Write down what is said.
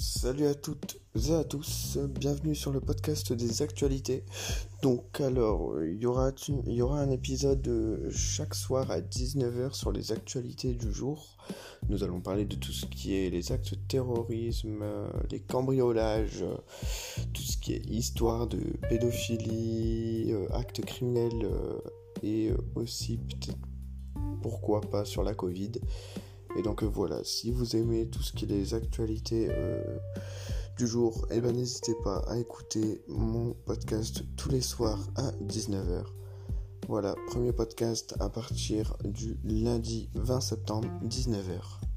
Salut à toutes et à tous, bienvenue sur le podcast des actualités. Donc alors, il y aura, un épisode euh, chaque soir à 19h sur les actualités du jour. Nous allons parler de tout ce qui est les actes de terrorisme, euh, les cambriolages, euh, tout ce qui est histoire de pédophilie, actes criminels et aussi peut-être pourquoi pas sur la Covid. Et donc voilà, si vous aimez tout ce qui est les actualités euh, du jour, eh ben n'hésitez pas à écouter mon podcast tous les soirs à 19h. Voilà, premier podcast à partir du lundi 20 septembre 19h.